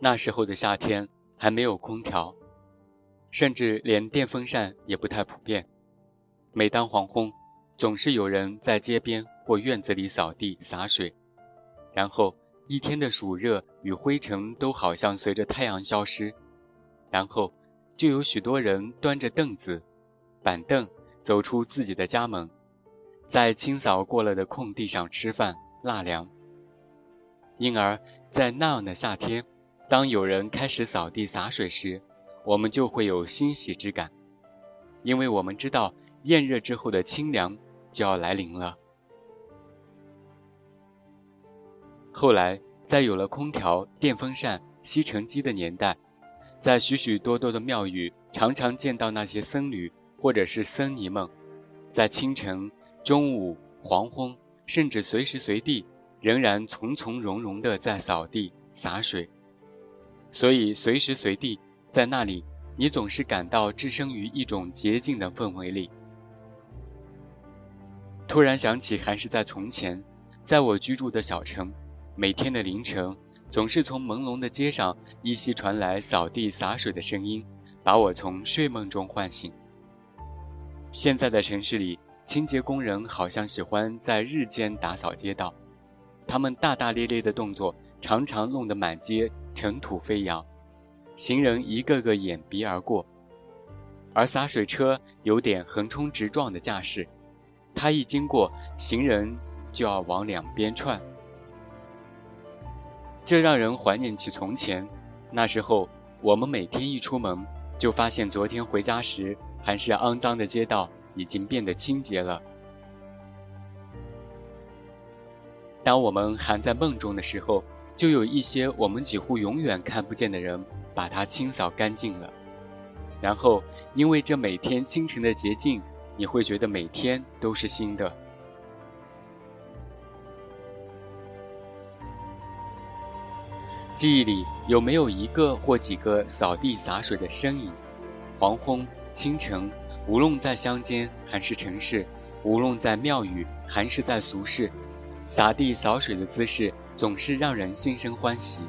那时候的夏天还没有空调，甚至连电风扇也不太普遍。每当黄昏，总是有人在街边或院子里扫地洒水，然后一天的暑热与灰尘都好像随着太阳消失，然后就有许多人端着凳子、板凳走出自己的家门，在清扫过了的空地上吃饭纳凉。因而，在那样的夏天，当有人开始扫地洒水时，我们就会有欣喜之感，因为我们知道炎热之后的清凉。就要来临了。后来，在有了空调、电风扇、吸尘机的年代，在许许多多的庙宇，常常见到那些僧侣或者是僧尼们，在清晨、中午、黄昏，甚至随时随地，仍然从从容容地在扫地、洒水。所以，随时随地在那里，你总是感到置身于一种洁净的氛围里。突然想起，还是在从前，在我居住的小城，每天的凌晨，总是从朦胧的街上依稀传来扫地洒水的声音，把我从睡梦中唤醒。现在的城市里，清洁工人好像喜欢在日间打扫街道，他们大大咧咧的动作常常弄得满街尘土飞扬，行人一个个掩鼻而过，而洒水车有点横冲直撞的架势。它一经过，行人就要往两边窜，这让人怀念起从前。那时候，我们每天一出门，就发现昨天回家时还是肮脏的街道已经变得清洁了。当我们还在梦中的时候，就有一些我们几乎永远看不见的人把它清扫干净了。然后，因为这每天清晨的洁净。你会觉得每天都是新的。记忆里有没有一个或几个扫地洒水的身影？黄昏、清晨，无论在乡间还是城市，无论在庙宇还是在俗世，洒地扫水的姿势总是让人心生欢喜。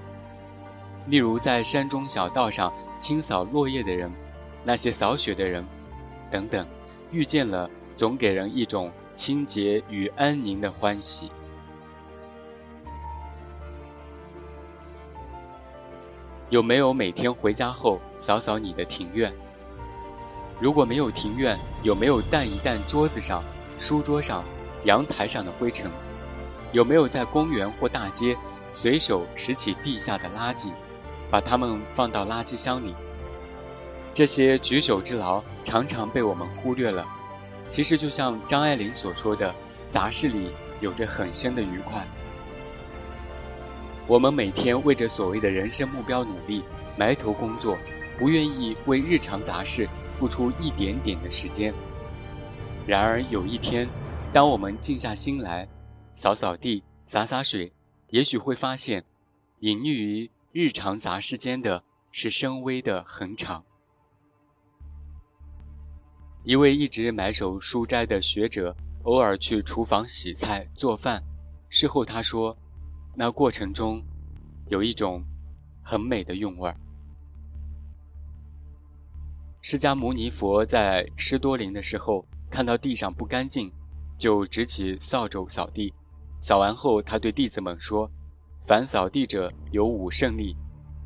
例如在山中小道上清扫落叶的人，那些扫雪的人，等等。遇见了，总给人一种清洁与安宁的欢喜。有没有每天回家后扫扫你的庭院？如果没有庭院，有没有掸一掸桌子上、书桌上、阳台上的灰尘？有没有在公园或大街随手拾起地下的垃圾，把它们放到垃圾箱里？这些举手之劳常常被我们忽略了。其实就像张爱玲所说的，杂事里有着很深的愉快。我们每天为着所谓的人生目标努力，埋头工作，不愿意为日常杂事付出一点点的时间。然而有一天，当我们静下心来，扫扫地、洒洒水，也许会发现，隐匿于日常杂事间的是深微的恒长。一位一直埋首书斋的学者，偶尔去厨房洗菜做饭。事后他说，那过程中有一种很美的韵味儿。释迦牟尼佛在施多林的时候，看到地上不干净，就执起扫帚扫地。扫完后，他对弟子们说：“凡扫地者有五胜利：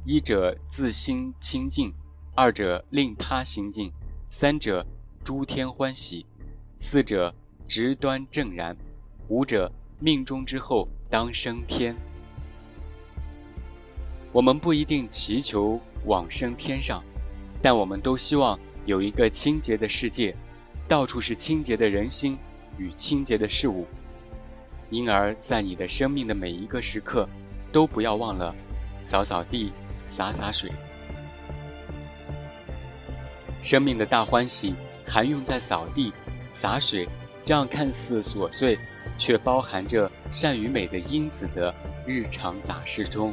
一者自心清净，二者令他心净，三者。”诸天欢喜，四者直端正然，五者命中之后当升天。我们不一定祈求往生天上，但我们都希望有一个清洁的世界，到处是清洁的人心与清洁的事物。因而，在你的生命的每一个时刻，都不要忘了扫扫地、洒洒水。生命的大欢喜。含用在扫地、洒水这样看似琐碎，却包含着善与美的因子的日常杂事中。